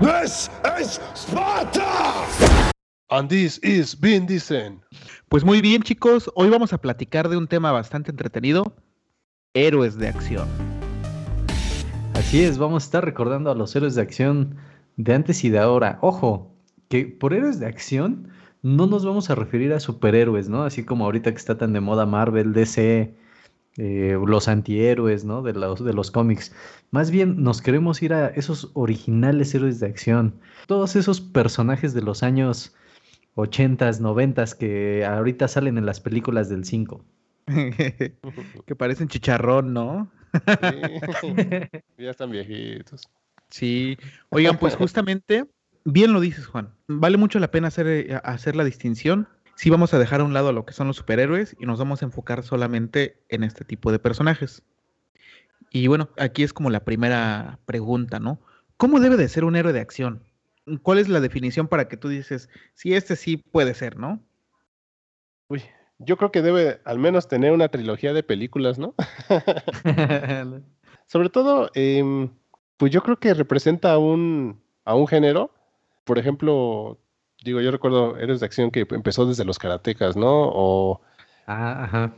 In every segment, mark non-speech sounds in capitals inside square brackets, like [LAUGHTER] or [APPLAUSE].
This is Sparta! And this is Vin Diesel. Pues muy bien, chicos. Hoy vamos a platicar de un tema bastante entretenido: héroes de acción. Así es, vamos a estar recordando a los héroes de acción de antes y de ahora. Ojo, que por héroes de acción no nos vamos a referir a superhéroes, ¿no? Así como ahorita que está tan de moda Marvel, DC, eh, los antihéroes, ¿no? De los, de los cómics. Más bien nos queremos ir a esos originales héroes de acción. Todos esos personajes de los años 80s, 90s que ahorita salen en las películas del 5. [LAUGHS] que parecen chicharrón, ¿no? [LAUGHS] ya están viejitos. Sí. Oigan, pues justamente, bien lo dices, Juan. Vale mucho la pena hacer, eh, hacer la distinción. Sí vamos a dejar a un lado lo que son los superhéroes y nos vamos a enfocar solamente en este tipo de personajes. Y bueno, aquí es como la primera pregunta, ¿no? ¿Cómo debe de ser un héroe de acción? ¿Cuál es la definición para que tú dices, si este sí puede ser, ¿no? Uy, yo creo que debe al menos tener una trilogía de películas, ¿no? [LAUGHS] Sobre todo, em, pues yo creo que representa a un, a un género. Por ejemplo, digo, yo recuerdo Héroes de Acción que empezó desde los karatecas, ¿no? O, ah, ajá.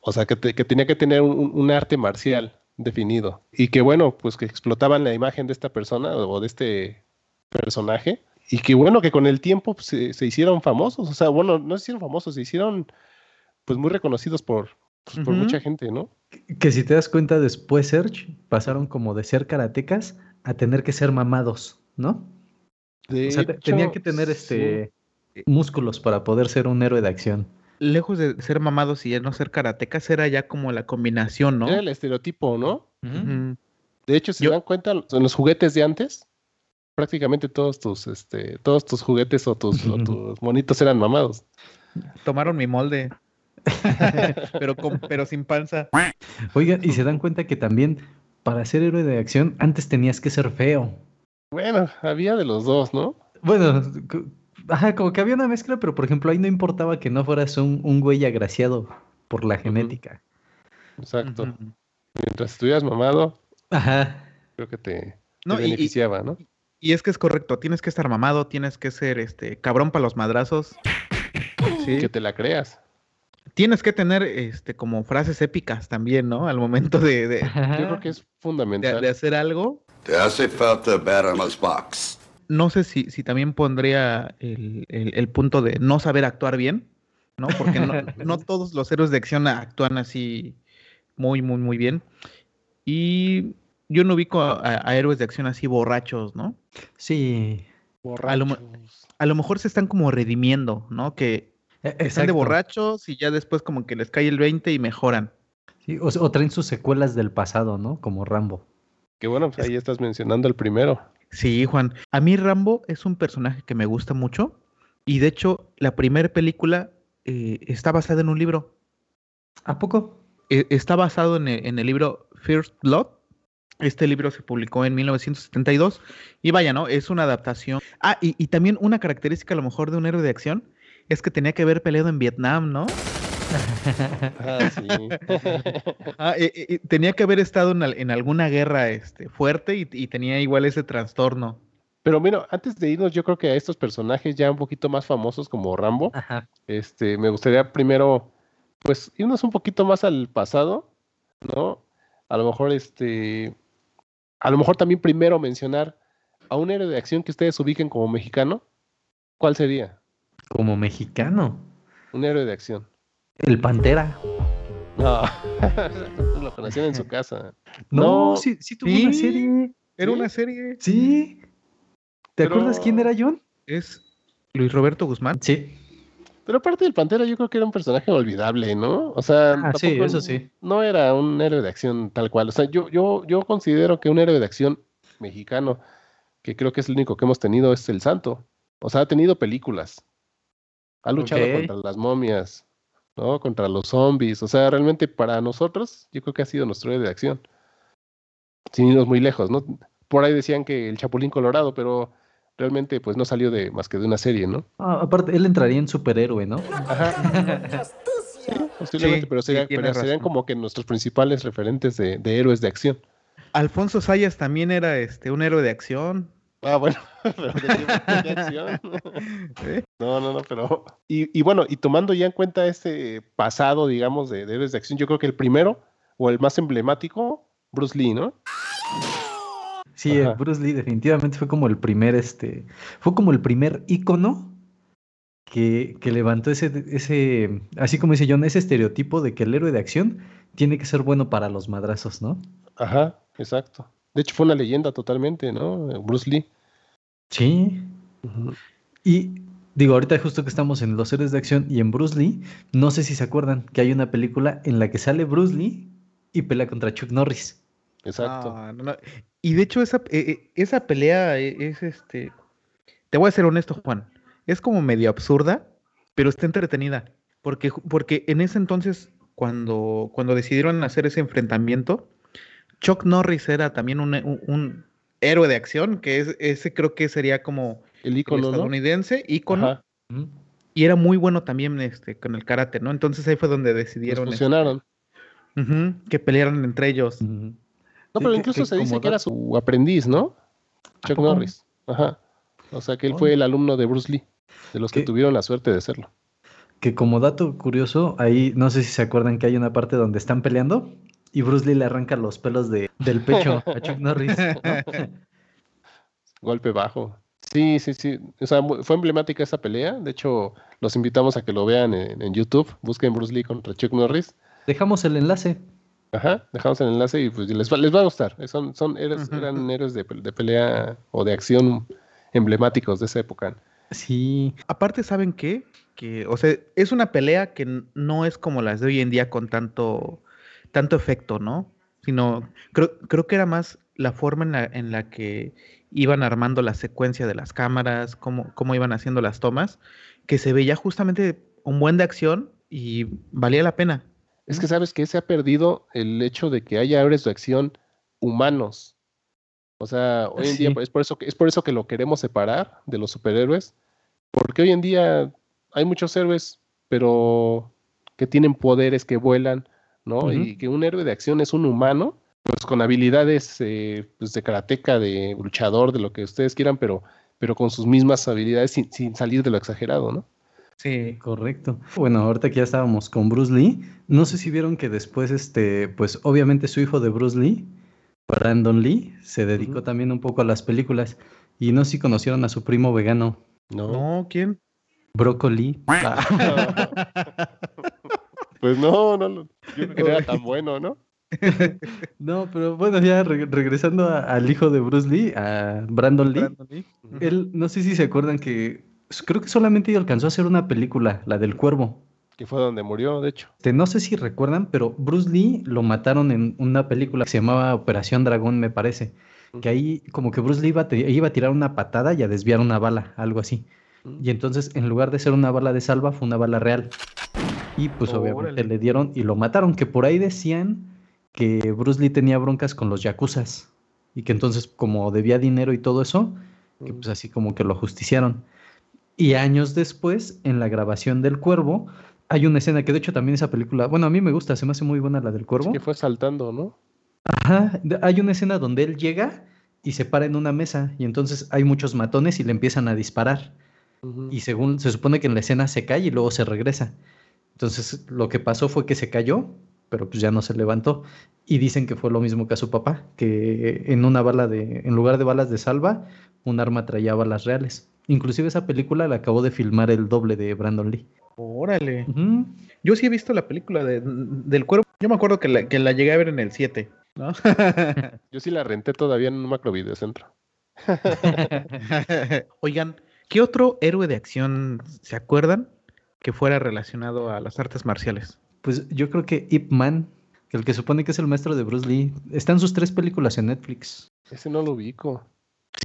O sea, que, que tenía que tener un, un, arte marcial definido. Y que bueno, pues que explotaban la imagen de esta persona o de este personaje. Y que bueno, que con el tiempo pues, se, se, hicieron famosos. O sea, bueno, no se hicieron famosos, se hicieron pues muy reconocidos por, pues, por uh -huh. mucha gente, ¿no? Que si te das cuenta, después, Serge, pasaron como de ser karatecas a tener que ser mamados, ¿no? De o sea, hecho, tenían que tener este sí. músculos para poder ser un héroe de acción. Lejos de ser mamados y no ser karatecas, era ya como la combinación, ¿no? Era el estereotipo, ¿no? Uh -huh. De hecho, si Yo... se dan cuenta, en los juguetes de antes, prácticamente todos tus, este, todos tus juguetes o tus, o [LAUGHS] tus monitos eran mamados. Tomaron mi molde. [LAUGHS] pero, con, pero sin panza. Oigan, y se dan cuenta que también para ser héroe de acción antes tenías que ser feo. Bueno, había de los dos, ¿no? Bueno, ajá, como que había una mezcla, pero por ejemplo ahí no importaba que no fueras un, un güey agraciado por la genética. Exacto. Uh -huh. Mientras estuvieras mamado, ajá. creo que te, no, te beneficiaba, y, ¿no? Y es que es correcto, tienes que estar mamado, tienes que ser este cabrón para los madrazos. Sí. Que te la creas tienes que tener este como frases épicas también, ¿no? Al momento de, de yo creo que es fundamental de, de, hacer algo. Te hace falta Box. No sé si, si también pondría el, el, el, punto de no saber actuar bien, ¿no? Porque no, [LAUGHS] no, todos los héroes de acción actúan así muy, muy, muy bien. Y yo no ubico a, a héroes de acción así borrachos, ¿no? Sí. Borrachos. A lo, a lo mejor se están como redimiendo, ¿no? Que Exacto. Están de borrachos y ya después como que les cae el 20 y mejoran. Sí, o, o, traen sus secuelas del pasado, ¿no? Como Rambo. Qué bueno, pues ahí estás mencionando el primero. Sí, Juan. A mí Rambo es un personaje que me gusta mucho y de hecho la primera película eh, está basada en un libro. ¿A poco? Eh, está basado en el, en el libro First Blood. Este libro se publicó en 1972 y vaya, ¿no? Es una adaptación. Ah, y, y también una característica a lo mejor de un héroe de acción es que tenía que haber peleado en Vietnam, ¿no? Ah, sí. [LAUGHS] ah, eh, eh, tenía que haber estado en, en alguna guerra este, fuerte y, y, tenía igual ese trastorno. Pero mira, antes de irnos, yo creo que a estos personajes ya un poquito más famosos como Rambo, Ajá. este, me gustaría primero, pues, irnos un poquito más al pasado, ¿no? A lo mejor, este, a lo mejor también primero mencionar a un héroe de acción que ustedes ubiquen como mexicano. ¿Cuál sería? Como mexicano. Un héroe de acción. El Pantera. No, [LAUGHS] lo conocían en su casa. No, no sí, sí tuvo ¿sí? una serie. Era ¿Sí? una serie. Sí. ¿Te Pero... acuerdas quién era John? Es Luis Roberto Guzmán. Sí. Pero aparte del Pantera, yo creo que era un personaje olvidable, ¿no? O sea, ah, sí, eso sí. No era un héroe de acción tal cual. O sea, yo, yo, yo considero que un héroe de acción mexicano, que creo que es el único que hemos tenido, es el Santo. O sea, ha tenido películas. Ha luchado okay. contra las momias, ¿no? Contra los zombies. O sea, realmente para nosotros, yo creo que ha sido nuestro héroe de acción. Sin irnos muy lejos, ¿no? Por ahí decían que el Chapulín Colorado, pero realmente pues no salió de más que de una serie, ¿no? Ah, aparte, él entraría en superhéroe, ¿no? Ajá. sí, posiblemente, sí, pero, sería, sí, pero serían como que nuestros principales referentes de, de, héroes de acción. Alfonso Sayas también era este un héroe de acción. Ah, bueno, [LAUGHS] pero ¿de qué- de qué acción? ¿Eh? No, no, no, pero. Y, y bueno, y tomando ya en cuenta este pasado, digamos, de, de héroes de acción, yo creo que el primero, o el más emblemático, Bruce Lee, ¿no? Sí, eh. Bruce Lee definitivamente fue como el primer, este, fue como el primer ícono que, que levantó ese, ese, así como dice John, ese estereotipo de que el héroe de acción tiene que ser bueno para los madrazos, ¿no? Ajá, exacto. De hecho, fue una leyenda totalmente, ¿no? Bruce Lee. Sí. Y digo, ahorita justo que estamos en los héroes de acción y en Bruce Lee, no sé si se acuerdan que hay una película en la que sale Bruce Lee y pelea contra Chuck Norris. Exacto. No, no. Y de hecho, esa, eh, eh, esa pelea e- es este. Te voy a ser honesto, Juan. Es como medio absurda, pero está entretenida. Porque, porque en ese entonces, cuando, cuando decidieron hacer ese enfrentamiento, Chuck Norris era también un, un- un héroe de acción, que es, ese creo que sería como El el ícono, ¿no? estadounidense, ícono, y era muy bueno también este, con el karate, ¿no? Entonces ahí fue donde decidieron este, fusionaron. ujú, que pelearan entre ellos. No, pero incluso que se dice que era su aprendiz, ¿no? ¿A Chuck poco? Norris. Ajá. O sea que él fue el alumno de Bruce Lee, de los que tuvieron la suerte de serlo. Que como dato curioso, ahí no sé si se acuerdan que hay una parte donde están peleando y Bruce Lee le arranca los pelos de, del pecho a Chuck Norris. ¿no? [LAUGHS] Golpe bajo. Sí, sí, sí. O sea, fue emblemática esa pelea. De hecho, los invitamos a que lo vean en, en YouTube. Busquen Bruce Lee contra Chuck Norris. Dejamos el enlace. Ajá, dejamos el enlace y pues les va, les va a gustar. Son, son eran héroes de, de pelea o de acción emblemáticos de esa época. Sí, Aparte, ¿saben qué? Que, o sea, es una pelea que no es como las de hoy en día con tanto, tanto efecto, ¿no? Sino, creo, creo que era más la forma en la, en la que iban armando la secuencia de las cámaras, cómo, cómo iban haciendo las tomas, que se veía justamente un buen de acción y valía la pena. Es que sabes que se ha perdido el hecho de que haya héroes de acción humanos. O sea, hoy en día Sí. es por eso que es por eso que lo queremos separar de los superhéroes, porque hoy en día hay muchos héroes, pero que tienen poderes, que vuelan, ¿no? Y que un héroe de acción es un humano, pues con habilidades eh, pues, de karateca, de luchador, de lo que ustedes quieran, pero, pero con sus mismas habilidades sin, sin salir de lo exagerado, ¿no? Sí. correcto. Bueno, ahorita que ya estábamos con Bruce Lee, no sé si vieron que después, este, pues obviamente su hijo de Bruce Lee, Brandon Lee, se dedicó también un poco a las películas. Y no sé si conocieron a su primo vegano, No. ¿quién? Brócoli. [LAUGHS] [LAUGHS] pues no, no, lo- yo no era tan [LAUGHS] bueno, ¿no? [LAUGHS] No, pero bueno, ya re- regresando a- al hijo de Bruce Lee, a Brandon Lee. Brandon Lee. Él, no sé si se acuerdan que creo que solamente alcanzó a hacer una película, la del cuervo. Que fue donde murió, de hecho. Este, no sé si recuerdan, pero Bruce Lee lo mataron en una película que se llamaba Operación Dragón, me parece. Que ahí como que Bruce Lee iba a, ti- iba a tirar una patada y a desviar una bala, algo así. Y entonces en lugar de ser una bala de salva, fue una bala real. Y pues obviamente Órale. le dieron y lo mataron, que por ahí decían que Bruce Lee tenía broncas con los yakuzas. Y que entonces como debía dinero y todo eso, que pues así como que lo justiciaron. Y años después, en la grabación del Cuervo, hay una escena que de hecho también esa película, bueno, a mí me gusta, se me hace muy buena la del Cuervo. que fue saltando, ¿no? Ajá, hay una escena donde él llega y se para en una mesa y entonces hay muchos matones y le empiezan a disparar. Y según se supone que en la escena se cae y luego se regresa. Entonces lo que pasó fue que se cayó, pero pues ya no se levantó. Y dicen que fue lo mismo que a su papá, que en una bala de, en lugar de balas de salva, un arma traía balas reales. Inclusive esa película la acabó de filmar el doble de Brandon Lee. Órale. Yo sí he visto la película de- del cuervo. Yo me acuerdo que la, que la llegué a ver en el 7, ¿no? [LAUGHS] Yo sí la renté todavía en un macro videocentro. [LAUGHS] Oigan, ¿qué otro héroe de acción se acuerdan que fuera relacionado a las artes marciales? Pues yo creo que Ip Man, el que supone que es el maestro de Bruce Lee, están sus tres películas en Netflix. Ese no lo ubico.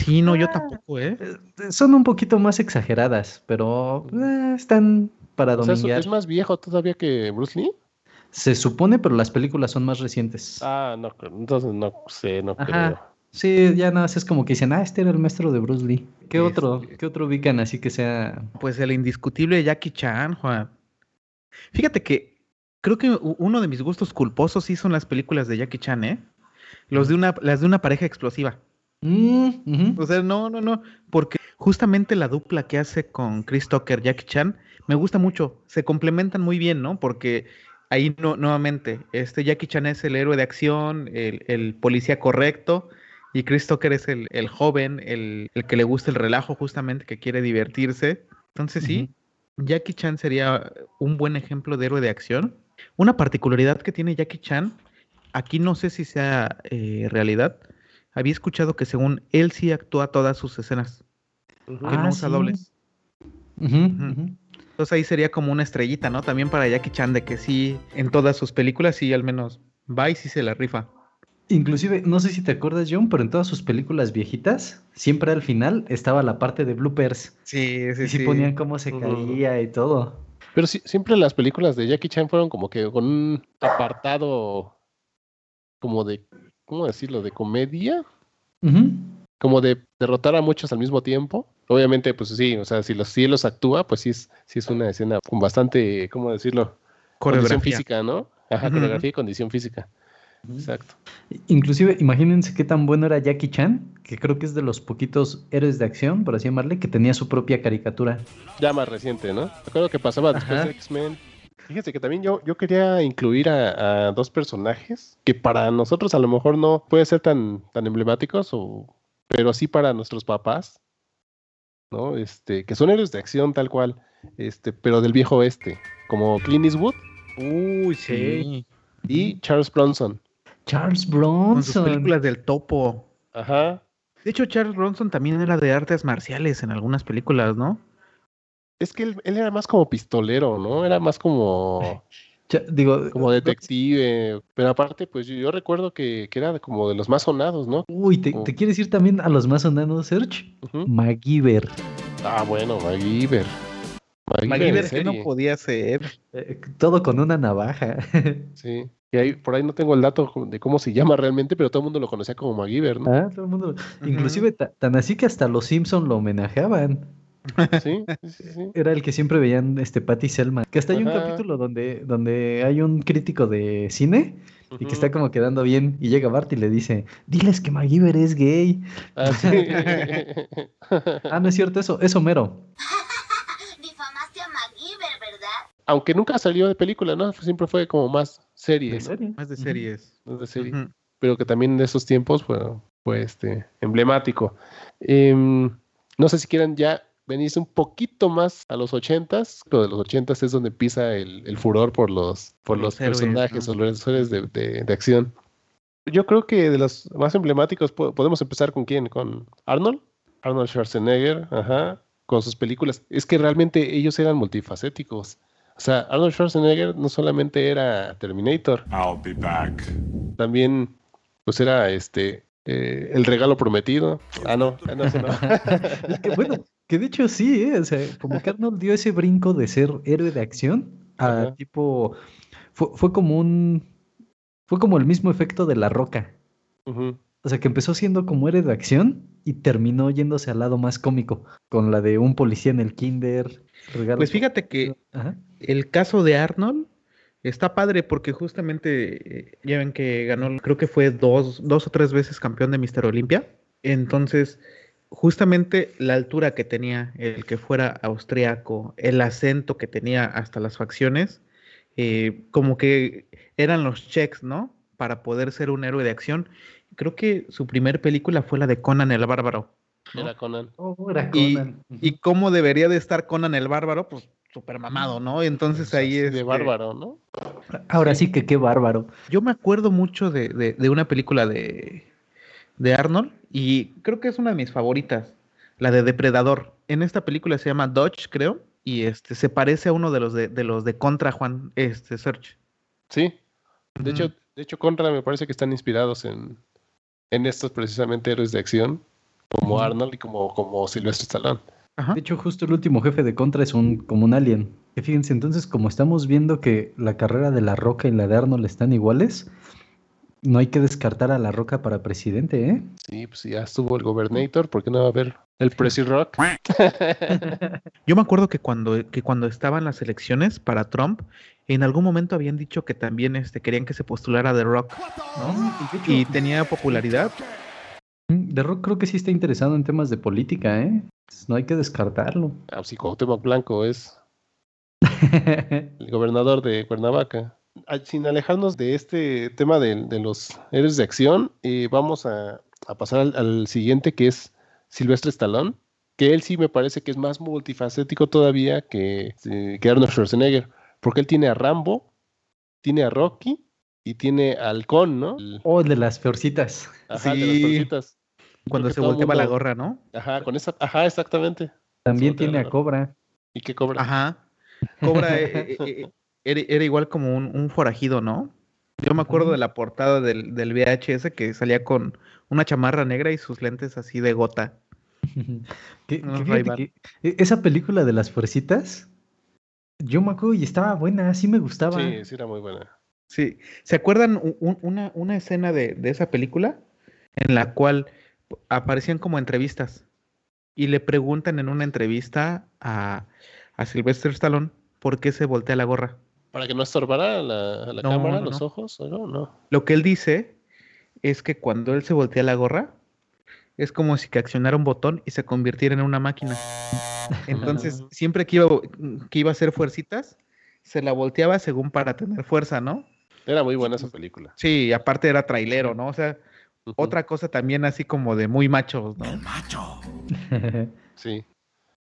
Sí, no, yo tampoco, ¿eh? Eh, Son un poquito más exageradas, pero eh, están para O sea, ¿es- dominguear. ¿es más viejo todavía que Bruce Lee? Se supone, pero las películas son más recientes. Ah, no, creo- entonces no sé, no Ajá. creo. Sí, ya nada más es como que dicen, ah, este era el maestro de Bruce Lee. ¿Qué otro? Este- ¿Qué otro ubican así que sea? Pues el indiscutible Jackie Chan, Juan. Fíjate que creo que uno de mis gustos culposos sí son las películas de Jackie Chan, ¿eh? Los de una, las de una pareja explosiva. Mm. O sea, no, no, no. Porque justamente la dupla que hace con Chris Tucker, Jackie Chan, me gusta mucho. Se complementan muy bien, ¿no? Porque ahí no, nuevamente, este Jackie Chan es el héroe de acción, el, el policía correcto, y Chris Tucker es el, el joven, el, el que le gusta el relajo, justamente, que quiere divertirse. Entonces, sí, Jackie Chan sería un buen ejemplo de héroe de acción. Una particularidad que tiene Jackie Chan, aquí no sé si sea eh, realidad, había escuchado que según él sí actúa todas sus escenas, que no Ah, usa sí. dobles. Entonces ahí sería como una estrellita, ¿no? También para Jackie Chan de que sí, en todas sus películas sí al menos va y sí se la rifa. Inclusive, no sé si te acuerdas, John, pero en todas sus películas viejitas, siempre al final estaba la parte de bloopers. Sí, y sí ponían cómo se caía y todo. Pero sí, siempre las películas de Jackie Chan fueron como que con un apartado como de, ¿cómo decirlo? De comedia, como de derrotar a muchos al mismo tiempo. Obviamente, pues sí, o sea, si los, si él los actúa, pues sí es, sí es una escena con bastante, ¿cómo decirlo? Condición Coreografía. física, ¿no? Ajá, coreografía y condición física. Exacto. Inclusive, imagínense qué tan bueno era Jackie Chan, que creo que es de los poquitos héroes de acción, por así llamarle, que tenía su propia caricatura. Ya más reciente, ¿no? Recuerdo que pasaba después Ajá. de X-Men. Fíjate que también yo, yo quería incluir a, a dos personajes que para nosotros a lo mejor no puede ser tan, tan emblemáticos, o, pero sí para nuestros papás, ¿no? Este, que son héroes de acción tal cual, este, pero del viejo oeste, como Clint Eastwood Uy, sí. y Charles Bronson. Charles Con sus Bronson. películas del topo. Ajá. De hecho, Charles Bronson también era de artes marciales en algunas películas, ¿no? Es que él, él era más como pistolero, ¿no? Era más como, [LAUGHS] digo, como detective, pero aparte, pues yo, yo recuerdo que, que era como de los más sonados, ¿no? Uy, ¿te, te quieres ir también a los más sonados, Serge? Ujú. MacGyver. Ah, bueno, MacGyver. MacGyver, que no podía ser? Eh, todo con una navaja. [LAUGHS] Sí. Y ahí, por ahí no tengo el dato de cómo se llama realmente, pero todo el mundo lo conocía como MacGyver, ¿no? Ah, todo el mundo. Inclusive ta- tan así que hasta los Simpson lo homenajeaban. Sí, sí, sí, sí. Era el que siempre veían este Patty Selma. Que hasta hay un Ajá. capítulo donde, donde hay un crítico de cine y que está como quedando bien. Y llega Bart y le dice: Diles que MacGyver es gay. Ah, sí. [LAUGHS] Ah, no es cierto, eso, es Homero. [LAUGHS] Difamaste a MacGyver, ¿verdad? Aunque nunca salió de película, ¿no? Siempre fue como más serie, De ¿no? serie. Más de series. Más de serie. Ujú. Pero que también en esos tiempos fue, fue este, emblemático. Em, no sé si quieran ya venirse un poquito más a los ochentas. Lo de los ochentas es donde empieza el, el furor por los, por Los los, héroes, personajes ¿no? o los héroes de, de- de acción. Yo creo que de los más emblemáticos po- podemos empezar con quién, con Arnold, Arnold Schwarzenegger, ajá, con sus películas. Es que realmente ellos eran multifacéticos. O sea, Arnold Schwarzenegger no solamente era Terminator, I'll be back. también pues era este eh, el regalo prometido. Ah, no, ah, no, no. [LAUGHS] Es que bueno, que de hecho sí, ¿eh? O sea, como que Arnold dio ese brinco de ser héroe de acción a Ajá. tipo. Fue, fue como un. Fue como el mismo efecto de la roca. O sea, que empezó siendo como héroe de acción y terminó yéndose al lado más cómico. Con la de un policía en el kinder. regalo Pues fíjate que Ajá. el caso de Arnold está padre porque justamente eh, ya ven que ganó, creo que fue dos, dos o tres veces campeón de Mister Olimpia. Entonces, justamente la altura que tenía, el que fuera austriaco, el acento que tenía hasta las facciones, eh, como que eran los checks, ¿no? Para poder ser un héroe de acción. Creo que su primer película fue la de Conan el Bárbaro. ¿no? Era Conan. Oh, era Y- Conan. Ujú. ¿Y cómo debería de estar Conan el Bárbaro? Pues súper mamado, ¿no? Entonces Pues, ahí es... de bárbaro, ¿no? Ahora sí que qué bárbaro. Yo me acuerdo mucho de, de- de una película de, de Arnold y creo que es una de mis favoritas, la de Depredador. En esta película se llama Dodge, creo, y este se parece a uno de los de, de los de Contra Juan, este Search. Sí. De hecho, de hecho, Contra me parece que están inspirados en, en estos precisamente héroes de acción, como. Arnold y como, como Silvestre Stallone. Ajá. De hecho, justo el último jefe de Contra es un como un alien. Fíjense, entonces, como estamos viendo que la carrera de La Roca y la de Arnold están iguales, no hay que descartar a La Roca para presidente, ¿eh? Sí, pues ya estuvo el Gobernator, ¿por qué no va a haber el Prezi Rock? [LAUGHS] Yo me acuerdo que cuando, que cuando estaban las elecciones para Trump, en algún momento habían dicho que también este, querían que se postulara The Rock, ¿no? Y tenía popularidad. Mm, The Rock creo que sí está interesado en temas de política, ¿eh? No hay que descartarlo. Ah, sí, Cuauhtémoc Blanco es [LAUGHS] el gobernador de Cuernavaca. Sin alejarnos de este tema de, de los héroes de acción, eh, vamos a, a pasar al, al siguiente que es Silvestre Stallone, que él sí me parece que es más multifacético todavía que, eh, que Arnold Schwarzenegger, porque él tiene a Rambo, tiene a Rocky y tiene a Halcón, ¿no? El- Oh, el de las peorcitas. ajá, de las Sí. torcitas. Cuando se volteaba la gorra, ¿no? Ajá, con esa, ajá, exactamente. También tiene a Cobra. ¿Y qué cobra? Ajá. Cobra eh, eh, eh, era, era igual como un, un forajido, ¿no? Yo me acuerdo de la portada del, del VHS que salía con una chamarra negra y sus lentes así de gota. [LAUGHS] Que- que e- esa película de las fuercitas, yo me acuerdo y estaba buena, sí me gustaba. Sí, sí, era muy buena. Sí. ¿Se acuerdan u- un- una, una escena de, de esa película en la cual aparecían como entrevistas y le preguntan en una entrevista a, a Sylvester Stallone por qué se voltea la gorra? Para que no estorbara la, la No, cámara, no, los no. ojos, ¿o no? No. Lo que él dice es que cuando él se voltea la gorra, es como si que accionara un botón y se convirtiera en una máquina. Entonces, siempre que iba, que iba a hacer fuercitas, se la volteaba según para tener fuerza, ¿no? Era muy buena esa película. Sí, aparte era trailero, ¿no? O sea, otra cosa también así como de muy machos, ¿no? Sí.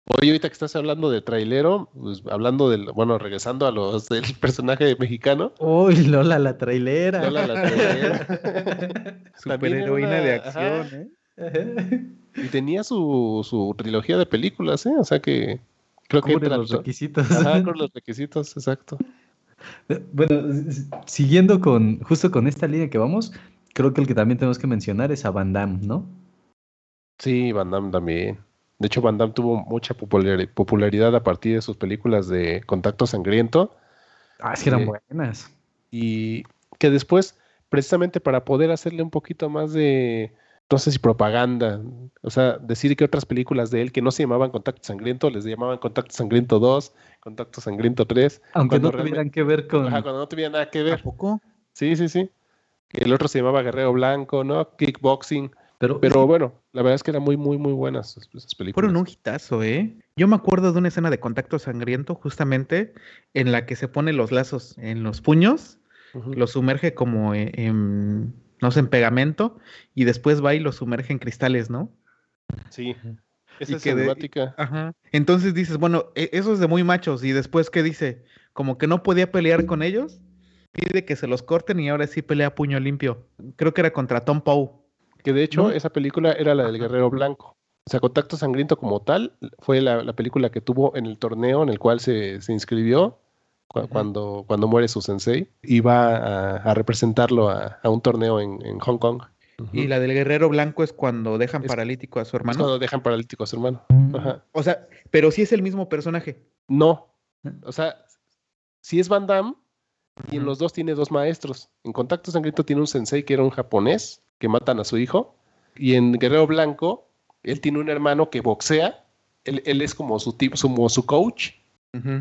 Oye, ahorita que estás hablando de trailero, pues hablando del, bueno, regresando a los [LAUGHS] del personaje mexicano, Uy, Lola la trailera. Lola la trailera. [LAUGHS] De acción, ajá, ¿eh? [LAUGHS] Y tenía su, su trilogía de películas, ¿eh? O sea que creo que entra los to- requisitos. Ajá, con los requisitos, exacto. Bueno, siguiendo con, justo con esta línea que vamos, creo que el que también tenemos que mencionar es a Van Damme, ¿no? Sí, Van Damme también. De hecho, Van Damme tuvo mucha populari- popularidad a partir de sus películas de Contacto Sangriento. Ah, sí eran buenas. y que después, precisamente para poder hacerle un poquito más de, no sé si propaganda, o sea, decir que otras películas de él que no se llamaban Contacto Sangriento, les llamaban Contacto Sangriento 2, Contacto Sangriento 3, Aunque no tuvieran que ver con... ajá, cuando no tenía nada que ¿A ver. poco? Sí, sí, sí. El otro se llamaba Guerrero Blanco, ¿no? Kickboxing. Pero, Pero bueno, la verdad es que eran muy, muy, muy buenas esas, películas. Fueron un hitazo, ¿eh? Yo me acuerdo de una escena de contacto sangriento justamente en la que se pone los lazos en los puños, los sumerge como en, en, no sé, en pegamento y después va y los sumerge en cristales, ¿no? Sí. Esa de-. Ajá. Entonces dices, bueno, e- eso es de muy machos y después ¿qué dice? Como que no podía pelear con ellos, pide que se los corten y ahora sí pelea a puño limpio. Creo que era contra Tom Poe. Que de hecho, ¿no? esa película era la del Guerrero Blanco. O sea, Contacto Sangriento como tal fue la, la película que tuvo en el torneo en el cual se, se inscribió cu- cuando, cuando muere su sensei y va a, a representarlo a, a un torneo en, en Hong Kong. Y la del guerrero blanco es cuando dejan Es- paralítico a su Es hermano. cuando dejan paralítico a su hermano. Ajá. O sea, pero sí es el mismo personaje. No. O sea, si es Van Damme, y en los dos tiene dos maestros. En Contacto Sangriento tiene un sensei que era un japonés, que matan a su hijo. Y en Guerrero Blanco, él tiene un hermano que boxea. Él, él es como su, tipo, como su coach.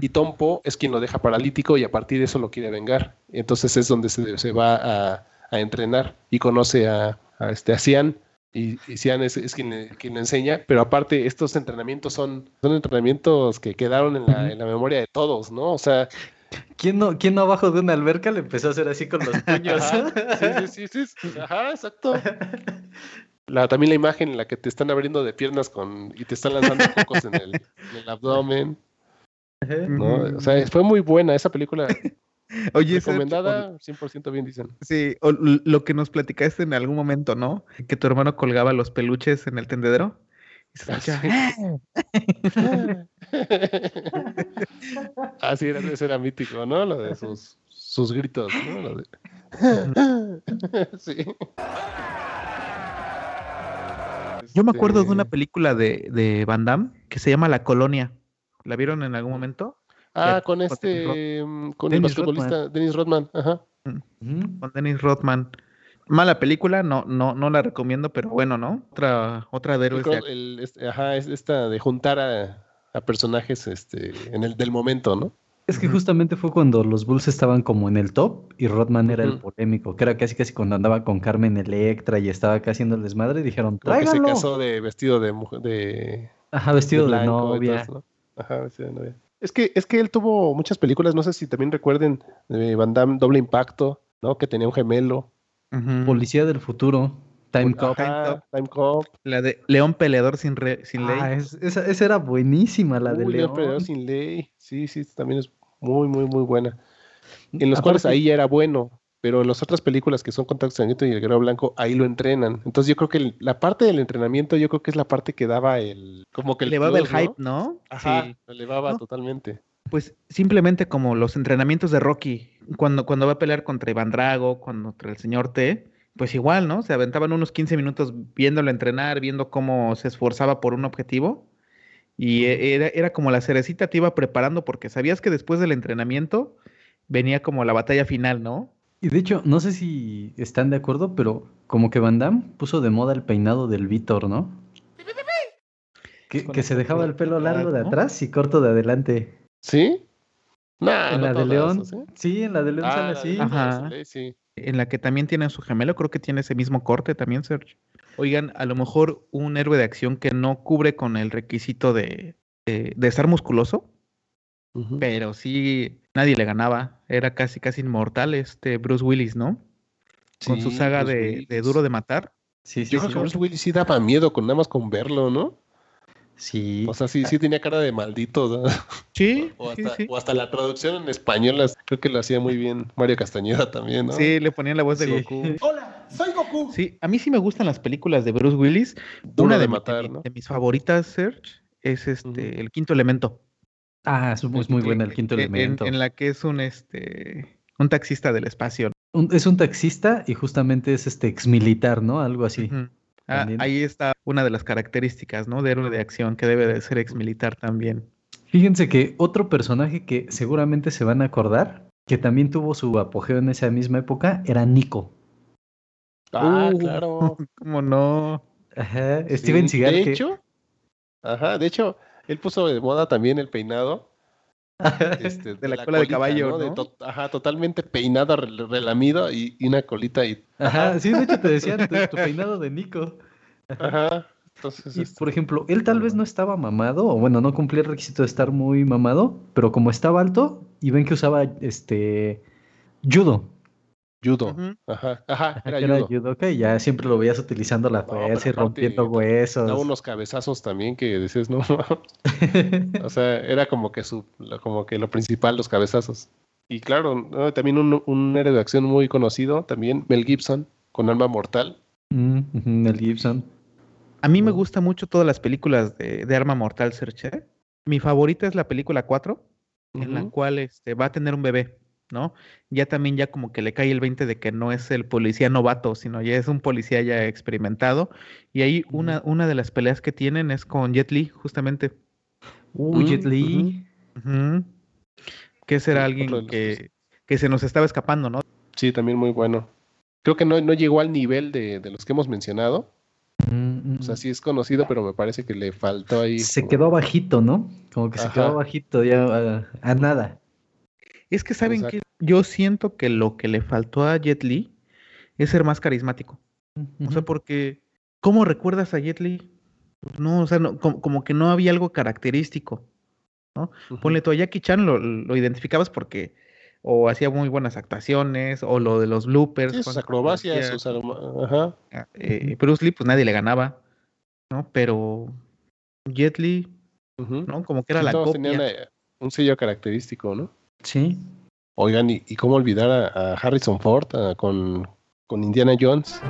Y Tom Poe es quien lo deja paralítico y a partir de eso lo quiere vengar. Entonces es donde se, se va a, a entrenar y conoce a, a este, a Cian. Y, y Cian es, es quien, le, quien le enseña. Pero aparte, estos entrenamientos son, son entrenamientos que quedaron en la, en la memoria de todos, ¿no? O sea, ¿Quién no, ¿Quién no abajo de una alberca le empezó a hacer así con los puños? Ajá, sí, sí, sí, sí. Ajá, exacto. La, también la imagen en la que te están abriendo de piernas con y te están lanzando cocos en el, en el abdomen, ¿no? O sea, fue muy buena esa película. [LAUGHS] Oye, recomendada, 100% bien dicen. Sí, o lo que nos platicaste en algún momento, ¿no? Que tu hermano colgaba los peluches en el tendedero. Y se Ah, escucha, Ah, sí, era, ese era mítico, ¿no? Lo de sus, sus gritos, ¿no? Lo de... [LAUGHS] sí. Yo me acuerdo de una Este, película de, de Van Damme que se llama La Colonia. ¿La vieron en algún momento? Ah, Ya, con este, mm, con el Dennis basquetbolista Dennis Rodman, ajá. Con Dennis Rodman. Mala película, no, no, no la recomiendo, pero bueno, ¿no? Otra, otra de El héroes el- este, ajá, es esta de juntar a, a personajes este, en el del momento, ¿no? Es que justamente fue cuando los Bulls estaban como en el top y Rodman era el polémico, que era casi casi cuando andaba con Carmen Electra y estaba casi haciendo el desmadre y dijeron, Como que se casó de vestido de mujer, de, Ajá, vestido de, blanco novia. eso, ¿no? Ajá, vestido de novia. Es que, es que él tuvo muchas películas, no sé si también recuerden, de Van Damme, Doble Impacto, ¿no? Que tenía un gemelo. Policía del futuro, Time Cop. ajá, Time Cop. La de León Peleador sin, re- sin ley. Ah, es- esa, esa era buenísima, la de Uy, León Peleador León. sin ley. Sí, sí, también es muy, muy, muy buena. En los Aparte- cuales ahí ya era bueno, pero en las otras películas que son Contacto Sanguíneo y El Guerrero Blanco, ahí lo entrenan. Entonces yo creo que el- la parte del entrenamiento, yo creo que es la parte que daba el, como que el Elevaba el plus, ¿no? hype, ¿no? Ajá, Sí. lo elevaba No. totalmente. Pues simplemente como los entrenamientos de Rocky, cuando, cuando va a pelear contra Iván Drago, cuando contra el señor T, pues igual, ¿no? Se aventaban unos 15 minutos viéndolo entrenar, viendo cómo se esforzaba por un objetivo. Y e- era, era como la cerecita te iba preparando porque sabías que después del entrenamiento venía como la batalla final, ¿no? Y de hecho, no sé si están de acuerdo, pero como que Van Damme puso de moda el peinado del Víctor, ¿no? Que, que se dejaba el pelo largo de atrás y corto de adelante. ¿Sí? Nah, en no la de León, ¿o sí? sí, en la de León Ah, sale así. Ajá. sí. En la que también tiene su gemelo, creo que tiene ese mismo corte también, Sergio. Oigan, a lo mejor un héroe de acción que no cubre con el requisito de, de, de estar musculoso, pero sí nadie le ganaba. Era casi, casi inmortal este Bruce Willis, ¿no? Con su saga de, de. Duro de Matar. Sí, sí, Yo sí. creo que Bruce Willis sí daba miedo con nada más con verlo, ¿no? Sí. O sea, sí, sí tenía cara de maldito. ¿no? [LAUGHS] Sí, O hasta, sí. o hasta la traducción en español creo que lo hacía muy bien Mario Castañeda también, ¿no? Sí, le ponían la voz de Sí. Goku. [LAUGHS] Hola, soy Goku. Sí, a mí sí me gustan las películas de Bruce Willis. Duro Una de matar, mi- ¿no? de mis favoritas, Serge, es este. El Quinto Elemento. Ah, es, es muy Eh, buena el quinto en- en- elemento. En, la que es un este un taxista del espacio. Un- es un taxista y justamente es este ex militar, ¿no? Algo así. Ujú. Ah, ahí está una de las características, ¿no? De héroe de acción que debe de ser ex militar también. Fíjense que otro personaje que seguramente se van a acordar, que también tuvo su apogeo en esa misma época, era Nico. Ah, Uh, claro. [LAUGHS] ¿Cómo no? Ajá. Steven Sí, Seagal. De que- hecho, ajá, de hecho, él puso de moda también el peinado. [LAUGHS] este, De la cola de caballo, De ¿no? to- ajá, totalmente peinado, rel- relamido y, y una colita y. Ajá, sí, de hecho te decían tu, tu [LAUGHS] peinado de Nico. Ajá. Entonces, Y, este, por ejemplo, él tal vez no estaba mamado, o bueno, no cumplía el requisito de estar muy mamado, pero como estaba alto, y ven que usaba este judo. Judo. Ajá, ajá, Ajá, era que era judo. judoka, y ya siempre lo veías utilizando la No, fuerza y rompiendo huesos. Daba unos cabezazos también que decías, no. [LAUGHS] o sea, era como que su, lo- como que lo principal, los cabezazos. Y claro, ¿no? también un, un héroe de acción muy conocido, también Mel Gibson, con Alma Mortal. Mm, Mel Gibson. A mí me Ujú. gustan mucho todas las películas de, de Arma Mortal, Serge. Mi favorita es la película 4, en la cual este, va a tener un bebé, ¿no? Ya también ya como que le cae el 20 de que no es el policía novato, sino ya es un policía ya experimentado. Y ahí una, una de las peleas que tienen es con Jet Li, justamente. Mm, Jet Li. Ujú. Que Sí, alguien que, que se nos estaba escapando, ¿no? Sí, también muy bueno. Creo que no, no llegó al nivel de, de los que hemos mencionado. Mm, O sea, mm. sí es conocido, pero me parece que le faltó ahí. Se como- quedó bajito, ¿no? Como que se Ajá. quedó bajito ya a, a nada. Es que saben que. Yo siento que lo que le faltó a Jet Li es ser más carismático. O sea, porque ¿cómo recuerdas a Jet Li? Pues No, o sea, no, como, como que no había algo característico. Ujú. Ponle tú a Jackie Chan, lo, lo identificabas porque o hacía muy buenas actuaciones, o lo de los bloopers. Sí, sus acrobacias, sus Ajá. eh, Bruce Lee, pues nadie le ganaba, ¿no? Pero Jet Li. ¿no? Como que era Sí, la todos copia. tenían un sello característico, ¿no? Sí. Oigan, ¿y, y cómo olvidar a, a Harrison Ford ah, con, con Indiana Jones?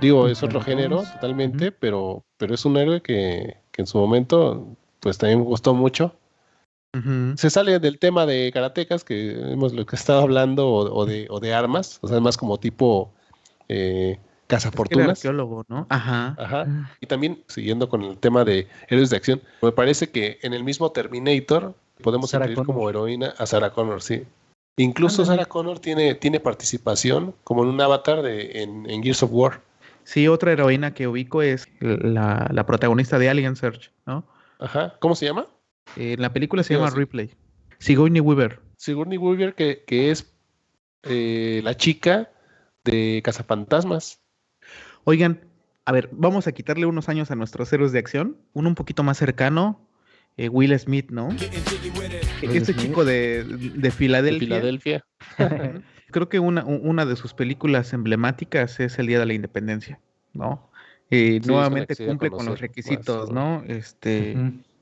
Digo, es otro género totalmente, pero, pero es un héroe que, que en su momento pues también me gustó mucho. Se sale del tema de karatecas, que hemos lo que he estado hablando, o, o de, o de armas, o sea, más como tipo eh, Es que cazafortunas. arqueólogo, ¿no? Ajá. Ajá. Y también, siguiendo con el tema de héroes de acción, me parece que en el mismo Terminator podemos Sarah incluir como heroína a Sarah Connor, sí. Incluso. Sarah Connor tiene, tiene participación como en un avatar de, en, en Gears of War. Sí, otra heroína que ubico es la, la protagonista de Alien Search, ¿no? Ajá. ¿Cómo se llama? Eh, en la película se llama sí. Ripley. Sigourney Weaver. Sigourney Weaver, que, que es eh, la chica de Cazafantasmas. Oigan, a ver, vamos a quitarle unos años a nuestros héroes de acción. Uno un poquito más cercano, eh, Will Smith, ¿no? Will Este Smith. chico de, de De Filadelfia. [LAUGHS] Creo que una, una de sus películas emblemáticas es El Día de la Independencia, ¿no? Eh, una nuevamente cumple con los requisitos, ¿no? Este,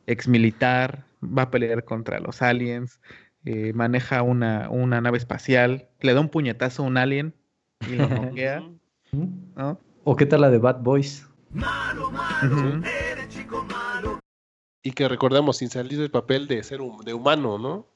ex militar, va a pelear contra los aliens, eh, maneja una, una nave espacial, le da un puñetazo a un alien y lo [LAUGHS] noquea. ¿no? ¿O qué tal la de Bad Boys? Ujú. Y que recordamos, sin salir del papel de ser hum- de humano, ¿no?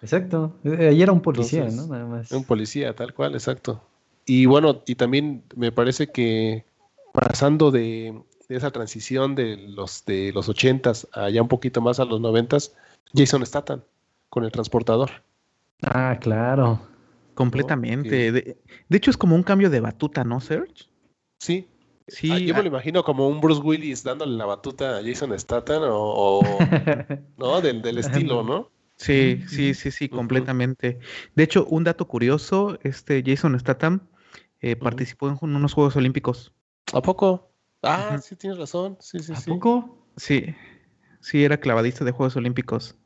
Exacto. Eh, Ahí era un policía, Entonces, ¿no? Nada más. Un policía, tal cual, exacto. Y bueno, y también me parece que pasando de, de esa transición de los de los ochentas a ya un poquito más a los noventas, Jason Statham con el transportador. Ah, claro. Completamente. De, de hecho, es como un cambio de batuta, ¿no, Serge? Sí. Sí, Ah, yo me ah, lo imagino como un Bruce Willis dándole la batuta a Jason Statham o, o, [LAUGHS] no, del, del estilo, ¿no? Sí, sí, sí, sí, completamente. De hecho, un dato curioso, este Jason Statham eh, participó en unos Juegos Olímpicos. ¿A poco? Ah, sí, tienes razón. Sí, sí, ¿A sí. poco? Sí, sí, era clavadista de Juegos Olímpicos.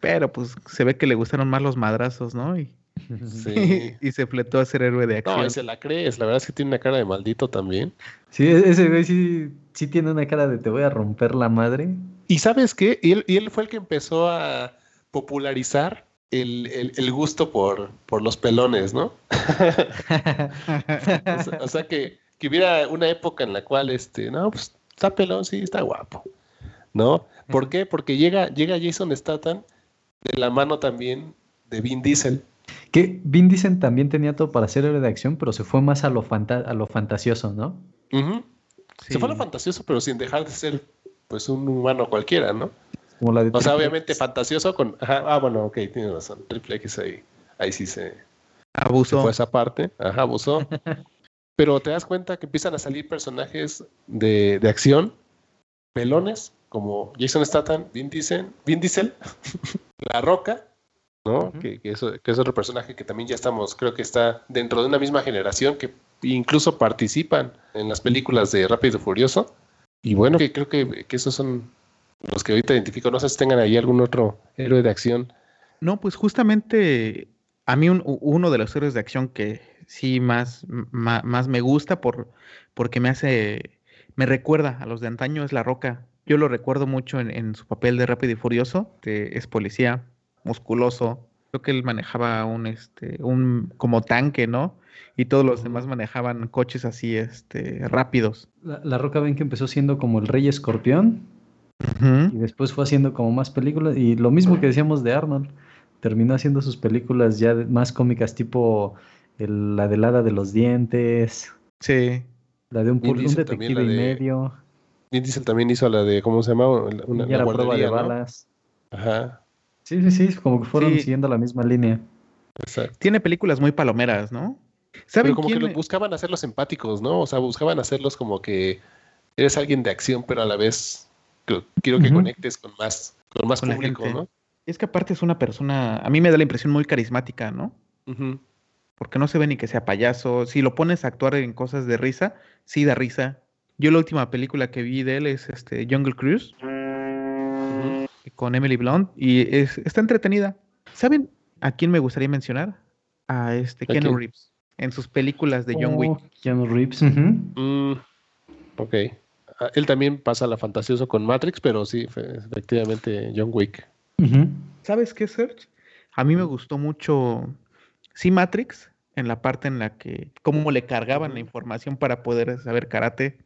Pero pues se ve que le gustaron más los madrazos, ¿no? Y, Sí. [LAUGHS] y se fletó a ser héroe de No, acción. y se la crees. La verdad es que tiene una cara de maldito también. Sí, e- ese güey sí, sí tiene una cara de te voy a romper la madre. ¿Y sabes qué? Y él, y él fue el que empezó a popularizar el, el- el gusto por, por los pelones, ¿no? [LAUGHS] O sea, o sea, que, que hubiera una época en la cual, este, no, pues está pelón, sí, está guapo, ¿no? ¿Por qué? Porque llega, llega Jason Statham de la mano también de Vin Diesel. Que Vin Diesel también tenía todo para ser héroe de acción, pero se fue más a lo, fanta- a lo fantasioso, ¿no? Se fue a lo fantasioso, pero sin dejar de ser, pues, un humano cualquiera, ¿no? Como la de O sea, obviamente X. fantasioso con... Ajá, ah, bueno, ok, tienes razón. Triple X ahí, ahí sí se, se Abusó. fue esa parte. Ajá, abusó. [LAUGHS] Pero te das cuenta que empiezan a salir personajes de, de acción, pelones, como Jason Statham, Vin Diesel, Vin Diesel [LAUGHS] La Roca, que, que es, que es otro personaje que también ya estamos, creo que está dentro de una misma generación, que incluso participan en las películas de Rápido y Furioso. Y bueno, que creo que, que esos son los que ahorita identifico. No sé si tengan ahí algún otro héroe de acción. No, pues justamente a mí un- uno de los héroes de acción que sí más, más, me gusta por, porque me hace, me recuerda a los de antaño es La Roca. Yo lo recuerdo mucho en, en su papel de Rápido y Furioso, que es policía, musculoso. Creo que él manejaba un, este, un como tanque, ¿no? Y todos los demás manejaban coches así, este, rápidos. La, La Roca ven que empezó siendo como el Rey Escorpión y después fue haciendo como más películas y lo mismo que decíamos de Arnold, terminó haciendo sus películas ya de- más cómicas tipo el- la del hada de los dientes, Sí. la de un, un detective la y medio, Vin Diesel también hizo la de, ¿cómo se llama? Una, la prueba de balas. Ajá, Sí, sí, sí, como que fueron Sí. siguiendo la misma línea. exacto. Tiene películas muy palomeras, ¿no? ¿Saben Pero como que quién? los buscaban hacerlos empáticos, ¿no? O sea, buscaban hacerlos como que eres alguien de acción, pero a la vez quiero que conectes con más, con más Con público. ¿no? Es que aparte es una persona, a mí me da la impresión muy carismática, ¿no? Porque no se ve ni que sea payaso. Si lo pones a actuar en cosas de risa, sí da risa. Yo la última película que vi de él es este Jungle Cruise. Con Emily Blunt y es, está entretenida. ¿Saben a quién me gustaría mencionar? A este ¿A Keanu? Reeves en sus películas de John Wick. Oh, Keanu Reeves. Mm, ok. Ah, Él también pasa la fantasioso con Matrix, pero sí, fe- efectivamente, John Wick. ¿Sabes qué, Serge? A mí me gustó mucho, sí, Matrix, en la parte en la que, cómo le cargaban la información para poder saber karate,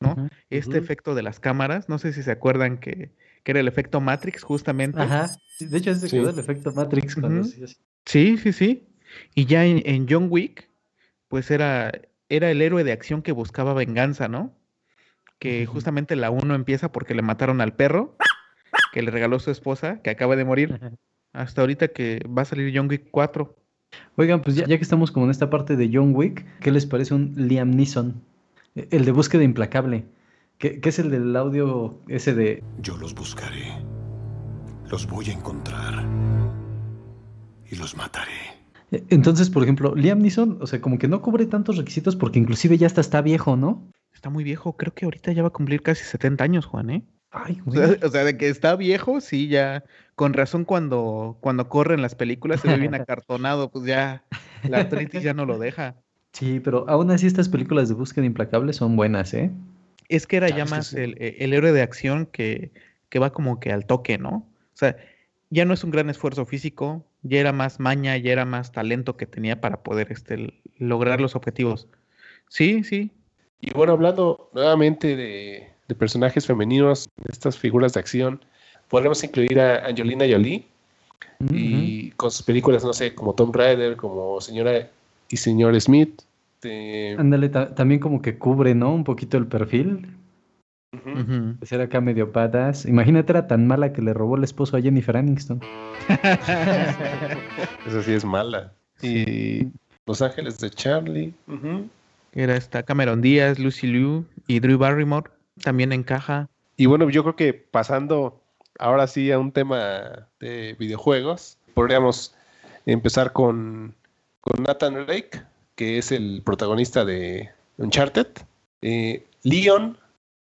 ¿no? Este efecto de las cámaras, no sé si se acuerdan que, que era el efecto Matrix justamente. Ajá. Sí, De hecho, ese Sí. quedó el efecto Matrix cuando. Sí, sí, sí. Y ya en, en John Wick, pues era, era el héroe de acción que buscaba venganza, ¿no? Que justamente la uno empieza porque le mataron al perro que le regaló su esposa, que acaba de morir, hasta ahorita que va a salir John Wick 4. Oigan, pues ya, ya que estamos como en esta parte de John Wick, ¿qué les parece un Liam Neeson? E- El de búsqueda implacable. Que, que es el del audio ese de Yo los buscaré. Los voy a encontrar. y los mataré. E- Entonces, por ejemplo, Liam Neeson, o sea, como que no cubre tantos requisitos porque inclusive ya hasta está viejo, ¿no? Está muy viejo, creo que ahorita ya va a cumplir casi 70 años, Juan, ¿eh? Ay, O güey. sea, [LAUGHS] o sea, de que está viejo, sí, ya. Con razón cuando, cuando corre en las películas se ve bien [LAUGHS] acartonado, pues ya la artritis ya no lo deja. Sí, pero aún así estas películas de búsqueda implacable son buenas, ¿eh? Es que era Ah, ya que más sí. el, el héroe de acción que, que va como que al toque, ¿no? O sea, ya no es un gran esfuerzo físico, ya era más maña, ya era más talento que tenía para poder este, lograr los objetivos. Sí, sí. Y bueno, hablando nuevamente de, de personajes femeninos, de estas figuras de acción, podríamos incluir a Angelina Jolie y con sus películas, no sé, como Tomb Raider, como Señora y Señor Smith. De- Ándale, ta- también como que cubre, ¿no? Un poquito el perfil. De ser acá medio patas. Imagínate, era tan mala que le robó el esposo a Jennifer Aniston. [LAUGHS] Esa sí es mala. Y Los Ángeles de Charlie. Era esta Cameron Díaz, Lucy Liu y Drew Barrymore. También encaja. Y bueno, yo creo que pasando ahora sí a un tema de videojuegos, podríamos empezar con, con Nathan Drake, que es el protagonista de Uncharted, eh, Leon,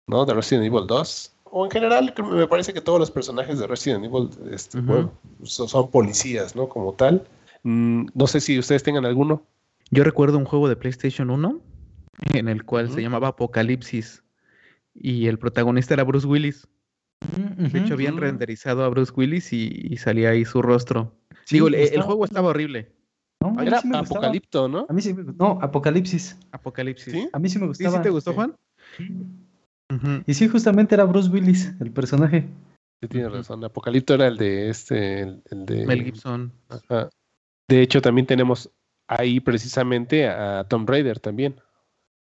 ¿no? De Resident Evil 2, o en general me parece que todos los personajes de Resident Evil este, bueno, son, son policías, ¿no? Como tal. Mm, no sé si ustedes tengan alguno. Yo recuerdo un juego de PlayStation 1 en el cual se llamaba Apocalipsis y el protagonista era Bruce Willis. De hecho, habían renderizado a Bruce Willis y, y salía ahí su rostro. Sí, Digo, el, juego estaba horrible. No, a Era sí. Apocalipto, ¿no? A mí sí me No, Apocalipsis. Apocalipsis. ¿Sí? A mí sí me ¿Sí, gustaba. sí te gustó, sí. Juan? Y sí, justamente era Bruce Willis, el personaje. Sí, tienes razón. Apocalipto era el de este, el, el de Mel Gibson. Ajá. De hecho, también tenemos ahí precisamente a Tom Raider también,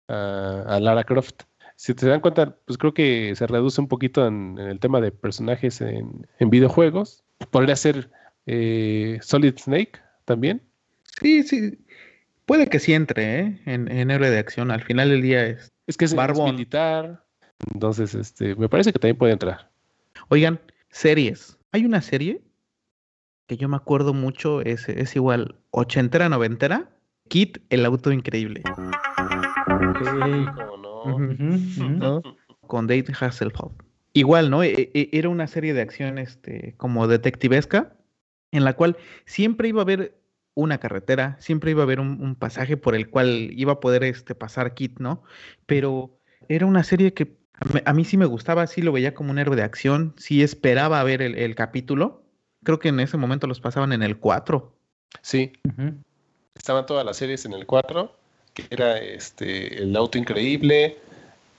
a, a Lara Croft. Si te dan cuenta, pues creo que se reduce un poquito en, en el tema de personajes en, en videojuegos. Podría ser eh, Solid Snake también. Sí, sí. Puede que sí entre, ¿eh? En, en héroe de acción. Al final del día es. Es que es, es Barbón. militar. Entonces, este, me parece que también puede entrar. Oigan, series. Hay una serie que yo me acuerdo mucho, es, es igual, ochentera, noventera. Kit, el auto increíble. ¿Cómo no? Ujú, ujú. ¿no? Con Dave Hasselhoff. Igual, ¿no? E- e- Era una serie de acción este, como detectivesca, en la cual siempre iba a haber una carretera, siempre iba a haber un, un pasaje por el cual iba a poder este, pasar Kit, ¿no? Pero era una serie que a mí, a mí sí me gustaba, sí lo veía como un héroe de acción, sí esperaba ver el, el capítulo. Creo que en ese momento los pasaban en el 4. Sí, estaban todas las series en el 4, que era este el auto increíble,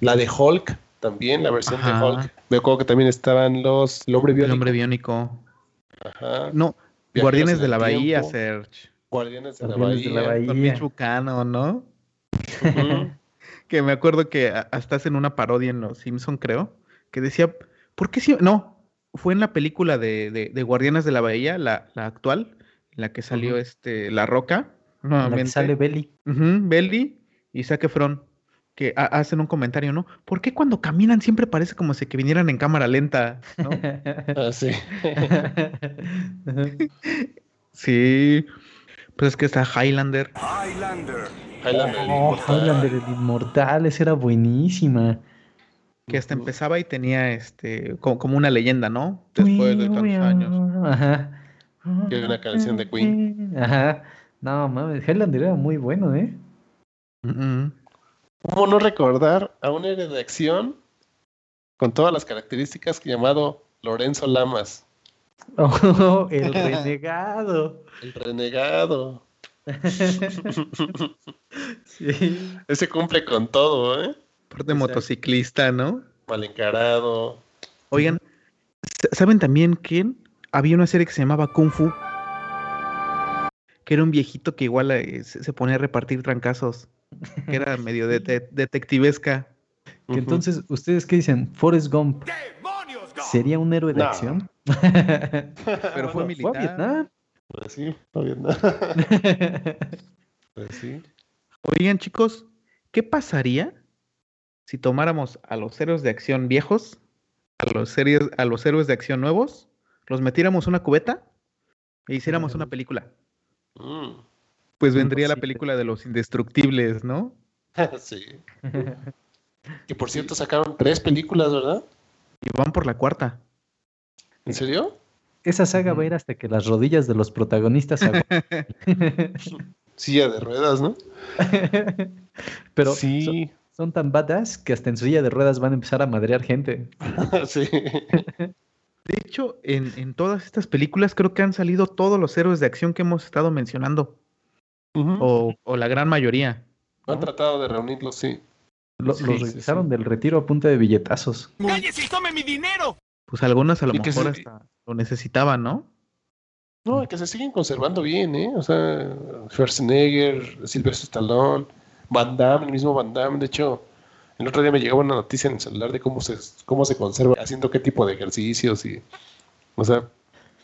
la de Hulk también, la versión Ajá. de Hulk. Me acuerdo que también estaban los el hombre El biónico. hombre biónico. Ajá. No, Guardianes de la Bahía, Serge. Guardianes de la Guardianes de la Bahía. Bahía. Con Mitch Buchanan, ¿no? [LAUGHS] Que me acuerdo que hasta hacen una parodia en Los Simpson, creo, que decía, ¿por qué si No, fue en la película de, de, de Guardianes de la Bahía, la, la actual, en la que salió este La Roca, la que sale Belly. Ujú, Belly y Zac Efron, que ha- hacen un comentario, ¿no? ¿Por qué cuando caminan siempre parece como si que vinieran en cámara lenta? ¿no? Ah, sí. [LAUGHS] sí, pues es que está Highlander. Highlander. Highlander, Oh. Highlander, el inmortal, esa era buenísima. que hasta empezaba y tenía este como, como una leyenda, ¿no? Después de tantos años. Ajá. Que era una canción de Queen. Ajá. No, mames, Highlander era muy bueno, ¿eh? Ujú. ¿Cómo no recordar a un héroe de acción con todas las características llamado Lorenzo Lamas, Oh, [LAUGHS] el renegado. el renegado? [LAUGHS] sí. Ese cumple con todo, ¿eh? Aparte Exacto. motociclista, ¿no? Mal encarado. Oigan, sa- ¿saben también quién? Había una serie que se llamaba Kung Fu. Que era un viejito que igual eh, se se ponía a repartir trancazos. Que era medio de- [LAUGHS] de- detectivesca. Que entonces, ¿ustedes qué dicen? ¿Forrest Gump sería un héroe de No. acción? [LAUGHS] Pero fue militar. Fue a Vietnam. Pues sí, fue a Vietnam. [LAUGHS] Pues sí. Oigan, chicos, ¿qué pasaría si tomáramos a los héroes de acción viejos, a los, series, a los héroes de acción nuevos, los metiéramos en una cubeta e hiciéramos una película. Mm. Pues vendría la película de los indestructibles, ¿no? [LAUGHS] sí. Que por cierto sacaron tres películas, ¿verdad? Y van por la cuarta. ¿En serio? Esa saga va a ir hasta que las rodillas de los protagonistas. [LAUGHS] Silla de ruedas, ¿no? [LAUGHS] Pero son, sí. son tan badass que hasta en silla de ruedas van a empezar a madrear gente. sí. De hecho, en, en todas estas películas creo que han salido todos los héroes de acción que hemos estado mencionando. O, o la gran mayoría. Han tratado de reunirlos, sí. Lo- Sí, los regresaron sí. del retiro a punta de billetazos. ¡Cállese y tome mi dinero! Pues algunas a lo Y mejor se- hasta lo necesitaban, ¿no? No, que se siguen conservando bien, ¿eh? O sea, Schwarzenegger, Sylvester Stallone, Van Damme, el mismo Van Damme. De hecho, el otro día me llegaba una noticia en el celular de cómo se, cómo se conserva, haciendo qué tipo de ejercicios y... O sea,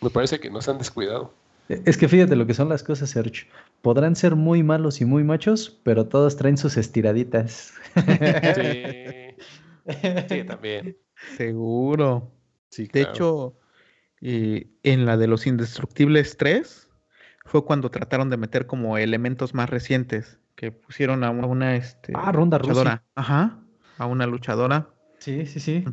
me parece que no se han descuidado. Es que fíjate lo que son las cosas, Sergio. Podrán ser muy malos y muy machos, pero todos traen sus estiraditas. Sí, [LAUGHS] sí también. Seguro. Sí, De claro. hecho, eh, en la de los Indestructibles 3 fue cuando trataron de meter como elementos más recientes, que pusieron a una, una, este, Ah, Ronda luchadora. Ajá, a una luchadora. Sí, sí, sí.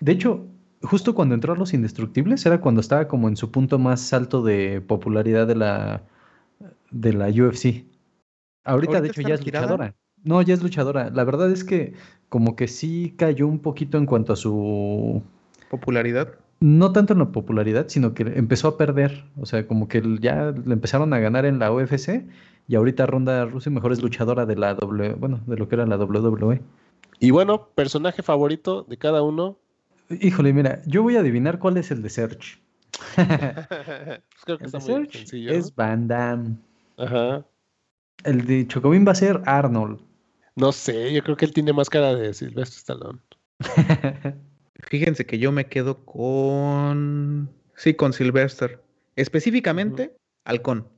De hecho, justo cuando entró a Los Indestructibles era cuando estaba como en su punto más alto de popularidad de la, de la UFC. Ahorita, de ¿Ahorita hecho, ya es luchadora. No, ya es luchadora. La verdad es que como que sí cayó un poquito en cuanto a su... Popularidad. No tanto en la popularidad, sino que empezó a perder. O sea, como que ya le empezaron a ganar en la UFC y ahorita Ronda Rousey mejor es luchadora de la W, bueno, de lo que era la WWE. Y bueno, personaje favorito de cada uno. Híjole, mira, yo voy a adivinar cuál es el de Serge. Pues creo que El está de sencillo. es Van Damme. Ajá. El de Chocobin va a ser Arnold. No sé, yo creo que él tiene más cara de Sylvester Stallone. [LAUGHS] Fíjense que yo me quedo con. Sí, con Sylvester. Específicamente, Halcón.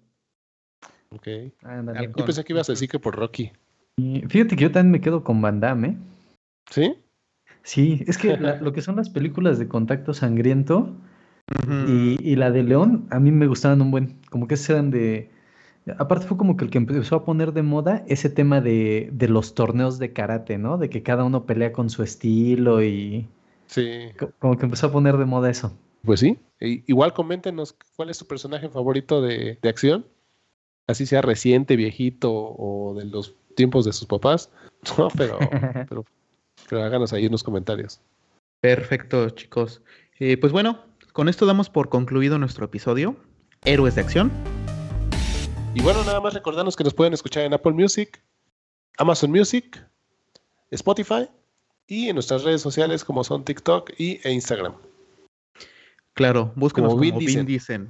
Ok. Halcón. Yo pensé que ibas a decir que por Rocky. Y Fíjate que yo también me quedo con Van Damme. ¿eh? ¿Sí? Sí, es que la- lo que son las películas de contacto sangriento y, y la de León, a mí me gustaban un buen. Como que eran de. Aparte fue como que el que empezó a poner de moda ese tema de, de los torneos de karate, ¿no? De que cada uno pelea con su estilo y Sí. co- como que empezó a poner de moda eso. Pues sí. Igual coméntenos cuál es su personaje favorito de, de acción. Así sea reciente, viejito o de los tiempos de sus papás. [LAUGHS] No, pero, [LAUGHS] pero, pero háganos ahí unos comentarios. Perfecto, chicos. Eh, pues bueno, con esto damos por concluido nuestro episodio. Héroes de acción. Y bueno, nada más recordarnos que nos pueden escuchar en Apple Music, Amazon Music, Spotify y en nuestras redes sociales como son TikTok y, e Instagram. Claro, búsquenos Como como, Vin Vin Diesel. Diesel.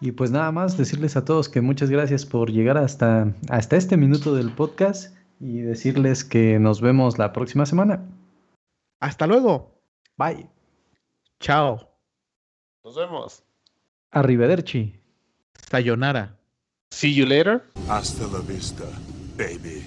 Y pues nada más decirles a todos que muchas gracias por llegar hasta, hasta este minuto del podcast y decirles que nos vemos la próxima semana. Hasta luego. Bye. Chao. Nos vemos. Arrivederci. Sayonara. See you later. Hasta la vista, baby.